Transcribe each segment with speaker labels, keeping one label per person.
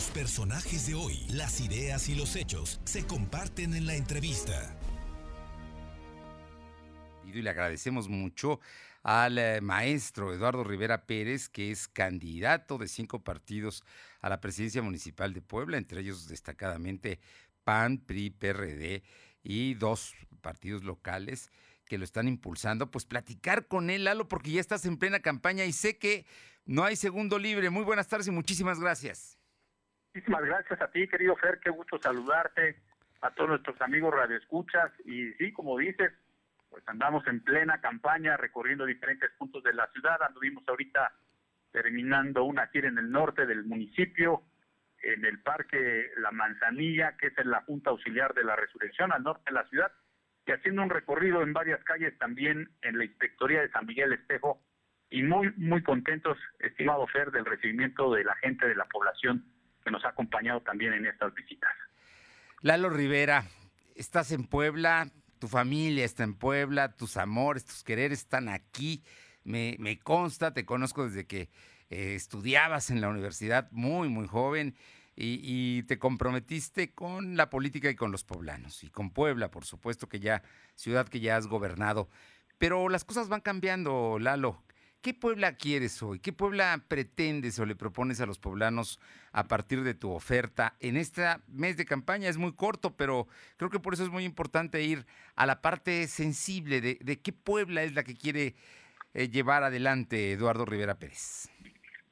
Speaker 1: Los personajes de hoy, las ideas y los hechos se comparten en la entrevista.
Speaker 2: Y le agradecemos mucho al eh, maestro Eduardo Rivera Pérez, que es candidato de cinco partidos a la presidencia municipal de Puebla, entre ellos destacadamente PAN, PRI, PRD y dos partidos locales que lo están impulsando, pues platicar con él, Lalo, porque ya estás en plena campaña y sé que no hay segundo libre. Muy buenas tardes y muchísimas gracias.
Speaker 3: Muchísimas gracias a ti, querido Fer, qué gusto saludarte, a todos nuestros amigos radioescuchas y sí, como dices, pues andamos en plena campaña recorriendo diferentes puntos de la ciudad, anduvimos ahorita terminando una gira en el norte del municipio, en el Parque La Manzanilla, que es en la Junta Auxiliar de la Resurrección, al norte de la ciudad, y haciendo un recorrido en varias calles también en la Inspectoría de San Miguel Espejo, y muy, muy contentos, estimado Fer, del recibimiento de la gente de la población que nos ha acompañado también en estas visitas.
Speaker 2: Lalo Rivera, estás en Puebla, tu familia está en Puebla, tus amores, tus quereres están aquí. Me, consta, te conozco desde que eh, estudiabas en la universidad muy, muy joven y, te comprometiste con la política y con los poblanos y con Puebla, por supuesto, que ya, ciudad que ya has gobernado. Pero las cosas van cambiando, Lalo. ¿Qué Puebla quieres hoy? ¿Qué Puebla pretendes o le propones a los poblanos a partir de tu oferta? En este mes de campaña es muy corto, pero creo que por eso es muy importante ir a la parte sensible de, qué Puebla es la que quiere eh, llevar adelante Eduardo Rivera Pérez.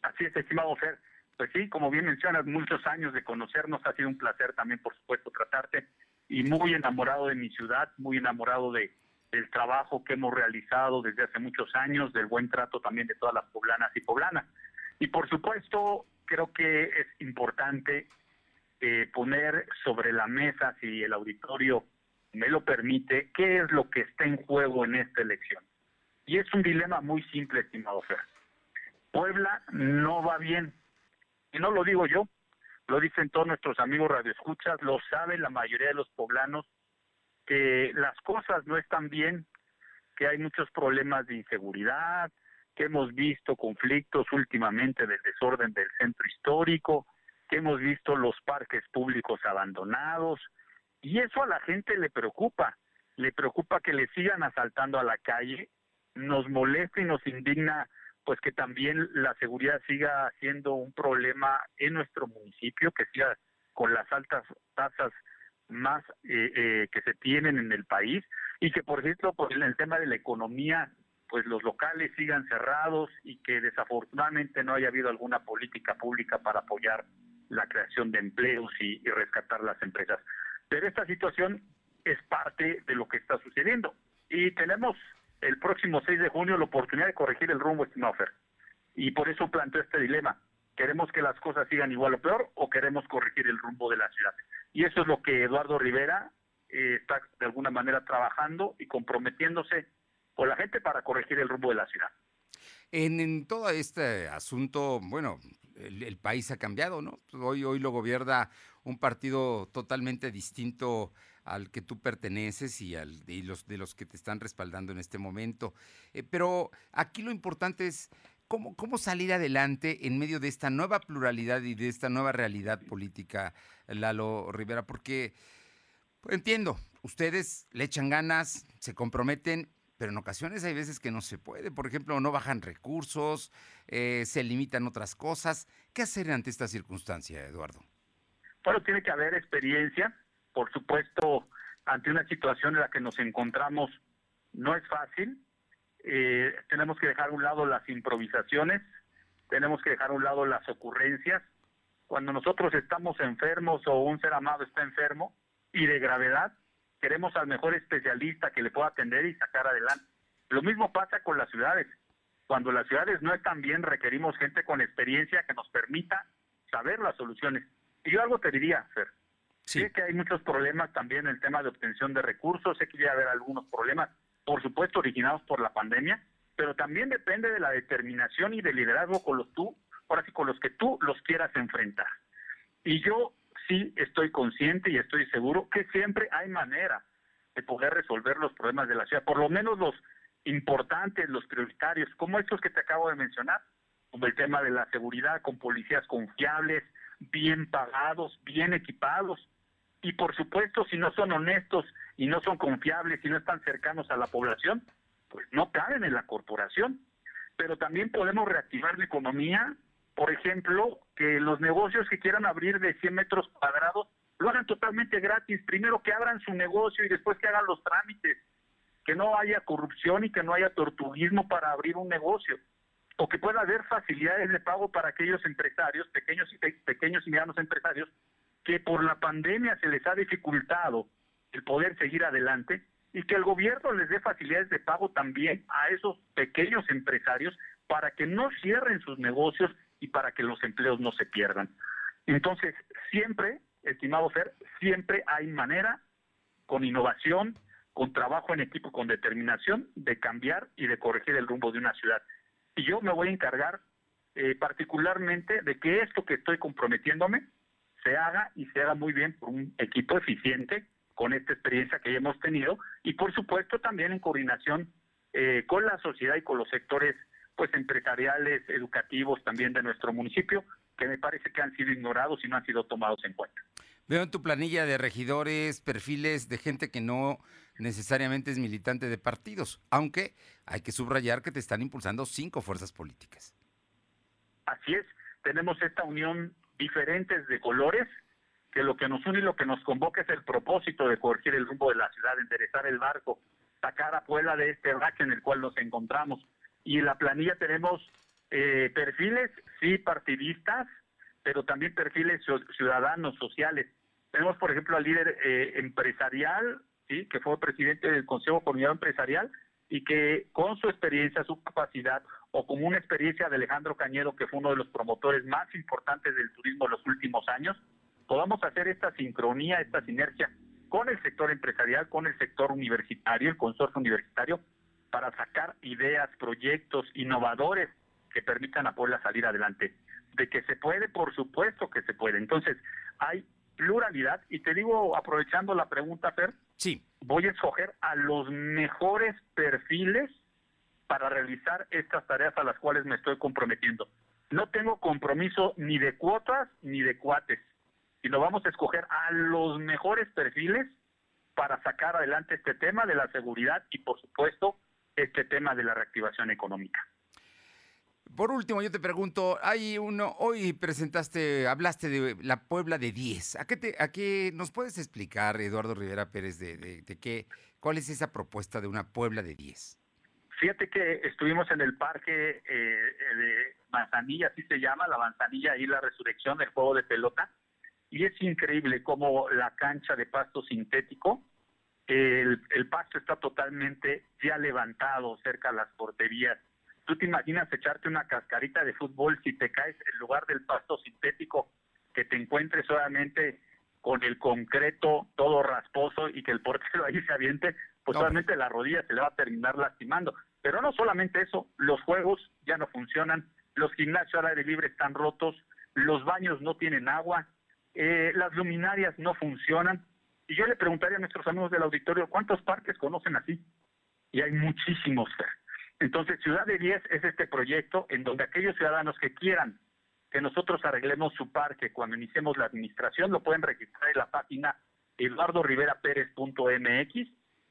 Speaker 3: Así es, estimado Fer. Pues sí, como bien mencionas, muchos años de conocernos, ha sido un placer también, por supuesto, tratarte y muy enamorado de mi ciudad, muy enamorado de del trabajo que hemos realizado desde hace muchos años, del buen trato también de todas las poblanas y poblanas. Y por supuesto, creo que es importante eh, poner sobre la mesa, si el auditorio me lo permite, qué es lo que está en juego en esta elección. Y es un dilema muy simple, estimado Fer. Puebla no va bien. Y no lo digo yo, lo dicen todos nuestros amigos radioescuchas, lo saben la mayoría de los poblanos, que las cosas no están bien, que hay muchos problemas de inseguridad, que hemos visto conflictos últimamente del desorden del centro histórico, que hemos visto los parques públicos abandonados, y eso a la gente le preocupa, le preocupa que le sigan asaltando a la calle, nos molesta y nos indigna pues que también la seguridad siga siendo un problema en nuestro municipio, que siga con las altas tasas más eh, eh, que se tienen en el país y que por cierto pues en el tema de la economía pues los locales sigan cerrados y que desafortunadamente no haya habido alguna política pública para apoyar la creación de empleos y, rescatar las empresas. Pero esta situación es parte de lo que está sucediendo y tenemos el próximo 6 de junio la oportunidad de corregir el rumbo, Snoffer. Y por eso planteo este dilema. ¿Queremos que las cosas sigan igual o peor o queremos corregir el rumbo de la ciudad? Y eso es lo que Eduardo Rivera eh, está de alguna manera trabajando y comprometiéndose con la gente para corregir el rumbo de la ciudad.
Speaker 2: En, todo este asunto, bueno, el, país ha cambiado, ¿no? Hoy, hoy lo gobierna un partido totalmente distinto al que tú perteneces y, al, de los, de los que te están respaldando en este momento. Eh, pero aquí lo importante es cómo, cómo salir adelante en medio de esta nueva pluralidad y de esta nueva realidad política, Lalo Rivera, porque pues, entiendo, ustedes le echan ganas, se comprometen, pero en ocasiones hay veces que no se puede. Por ejemplo, no bajan recursos, eh, se limitan otras cosas. ¿Qué hacer ante esta circunstancia, Eduardo?
Speaker 3: Bueno, tiene que haber experiencia, por supuesto, ante una situación en la que nos encontramos, no es fácil. Eh, tenemos que dejar a un lado las improvisaciones, tenemos que dejar a un lado las ocurrencias. Cuando nosotros estamos enfermos o un ser amado está enfermo y de gravedad, queremos al mejor especialista que le pueda atender y sacar adelante. Lo mismo pasa con las ciudades. Cuando las ciudades no están bien, requerimos gente con experiencia que nos permita saber las soluciones. Y yo algo te diría, Fer, Sé que hay muchos problemas también en el tema de obtención de recursos, sé que debe haber algunos problemas, por supuesto, originados por la pandemia, pero también depende de la determinación y del liderazgo con los tú, ahora sí, con los que tú los quieras enfrentar. Y yo sí estoy consciente y estoy seguro que siempre hay manera de poder resolver los problemas de la ciudad, por lo menos los importantes, los prioritarios, como estos que te acabo de mencionar, como el tema de la seguridad con policías confiables, bien pagados, bien equipados. Y por supuesto, si no son honestos y no son confiables y no están cercanos a la población, pues no caben en la corporación. Pero también podemos reactivar la economía, por ejemplo, que los negocios que quieran abrir de 100 metros cuadrados lo hagan totalmente gratis. Primero que abran su negocio y después que hagan los trámites. Que no haya corrupción y que no haya tortuguismo para abrir un negocio. O que pueda haber facilidades de pago para aquellos empresarios, pequeños y, pequeños y medianos empresarios, que por la pandemia se les ha dificultado el poder seguir adelante y que el gobierno les dé facilidades de pago también a esos pequeños empresarios para que no cierren sus negocios y para que los empleos no se pierdan. Entonces, siempre, estimado Fer, siempre hay manera, con innovación, con trabajo en equipo, con determinación, de cambiar y de corregir el rumbo de una ciudad. Y yo me voy a encargar eh, particularmente de que esto que estoy comprometiéndome se haga y se haga muy bien por un equipo eficiente, con esta experiencia que ya hemos tenido y por supuesto también en coordinación eh, con la sociedad y con los sectores pues empresariales, educativos también de nuestro municipio, que me parece que han sido ignorados y no han sido tomados en cuenta.
Speaker 2: Veo en tu planilla de regidores perfiles de gente que no necesariamente es militante de partidos, aunque hay que subrayar que te están impulsando cinco fuerzas políticas.
Speaker 3: Así es, tenemos esta unión diferentes de colores, que lo que nos une y lo que nos convoca es el propósito de corregir el rumbo de la ciudad, enderezar el barco, sacar a Puebla de este rack en el cual nos encontramos. Y en la planilla tenemos eh, perfiles, sí, partidistas, pero también perfiles ciudadanos, sociales. Tenemos, por ejemplo, al líder eh, empresarial, sí, que fue presidente del Consejo Comunidad Empresarial y que con su experiencia, su capacidad, o como una experiencia de Alejandro Cañedo, que fue uno de los promotores más importantes del turismo en los últimos años, podamos hacer esta sincronía, esta sinergia con el sector empresarial, con el sector universitario, el consorcio universitario, para sacar ideas, proyectos innovadores que permitan a Puebla salir adelante. De que se puede, por supuesto que se puede. Entonces, hay pluralidad y te digo, aprovechando la pregunta, Fer,
Speaker 2: sí.
Speaker 3: voy a escoger a los mejores perfiles para realizar estas tareas a las cuales me estoy comprometiendo. No tengo compromiso ni de cuotas ni de cuates lo vamos a escoger a los mejores perfiles para sacar adelante este tema de la seguridad y, por supuesto, este tema de la reactivación económica.
Speaker 2: Por último, yo te pregunto, hay uno, hoy presentaste, hablaste de la Puebla de 10. ¿A qué, te, a qué nos puedes explicar, Eduardo Rivera Pérez, de, de, qué, cuál es esa propuesta de una Puebla de 10?
Speaker 3: Fíjate que estuvimos en el parque eh, de Manzanilla, así se llama, la Manzanilla y la Resurrección, del juego de pelota, y es increíble cómo la cancha de pasto sintético, el, pasto está totalmente ya levantado cerca de las porterías. ¿Tú te imaginas echarte una cascarita de fútbol si te caes en lugar del pasto sintético que te encuentres solamente con el concreto todo rasposo y que el portero ahí se aviente? Pues solamente la rodilla se le va a terminar lastimando. Pero no solamente eso, los juegos ya no funcionan, los gimnasios al aire libre están rotos, los baños no tienen agua, eh, las luminarias no funcionan. Y yo le preguntaría a nuestros amigos del auditorio, ¿cuántos parques conocen así? Y hay muchísimos. Entonces, Ciudad de 10 es este proyecto en donde aquellos ciudadanos que quieran que nosotros arreglemos su parque cuando iniciemos la administración, lo pueden registrar en la página eduardoriveraperez.mx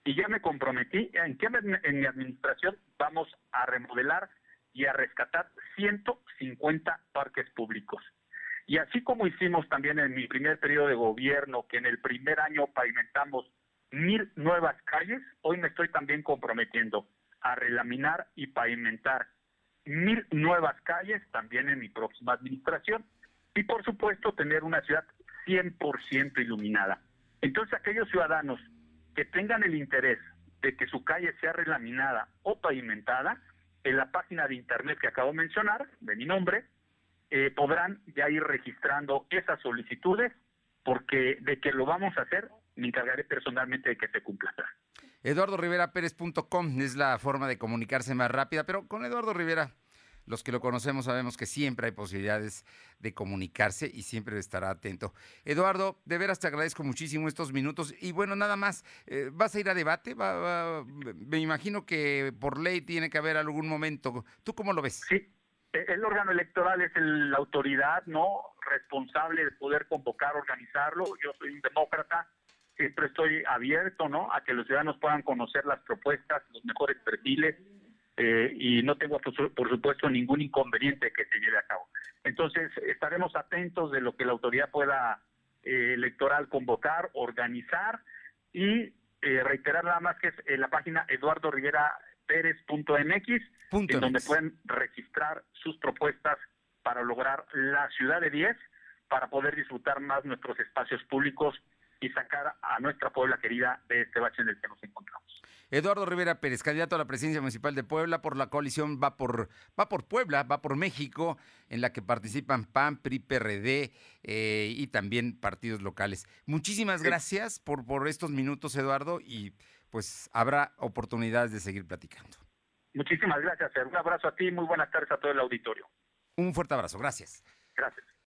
Speaker 3: y ya me comprometí en que en mi administración vamos a remodelar y a rescatar 150 parques públicos. Y así como hicimos también en mi primer periodo de gobierno, que en el primer año pavimentamos mil nuevas calles, hoy me estoy también comprometiendo a relaminar y pavimentar mil nuevas calles también en mi próxima administración. Y por supuesto tener una ciudad 100% iluminada. Entonces aquellos ciudadanos que tengan el interés de que su calle sea relaminada o pavimentada, en la página de internet que acabo de mencionar, de mi nombre, eh, podrán ya ir registrando esas solicitudes, porque de que lo vamos a hacer, me encargaré personalmente de que se cumpla.
Speaker 2: EduardoRiveraPérez.com es la forma de comunicarse más rápida, pero con Eduardo Rivera, los que lo conocemos sabemos que siempre hay posibilidades de comunicarse y siempre estará atento. Eduardo, de veras te agradezco muchísimo estos minutos y bueno, nada más, eh, ¿vas a ir a debate? me imagino que por ley tiene que haber algún momento. ¿Tú cómo lo ves?
Speaker 3: Sí, el órgano electoral es la autoridad no responsable de poder convocar, organizarlo. Yo soy un demócrata, siempre estoy abierto, ¿no? A que los ciudadanos puedan conocer las propuestas, los mejores perfiles, eh, y no tengo, por supuesto, ningún inconveniente que se lleve a cabo. Entonces, estaremos atentos de lo que la autoridad pueda eh, electoral convocar, organizar y eh, reiterar nada más que es en la página Eduardo Rivera Pérez.mx, en donde pueden registrar sus propuestas para lograr la ciudad de 10, para poder disfrutar más nuestros espacios públicos y sacar a nuestra Puebla querida de este bache en el que nos encontramos.
Speaker 2: Eduardo Rivera Pérez, candidato a la presidencia municipal de Puebla por la coalición Va por, va por Puebla, va por México, en la que participan PAN, PRI, PRD eh, y también partidos locales. Muchísimas gracias por, por estos minutos, Eduardo, y pues habrá oportunidades de seguir platicando.
Speaker 3: Muchísimas gracias, un abrazo a ti, muy buenas tardes a todo el auditorio.
Speaker 2: Un fuerte abrazo, gracias.
Speaker 3: Gracias.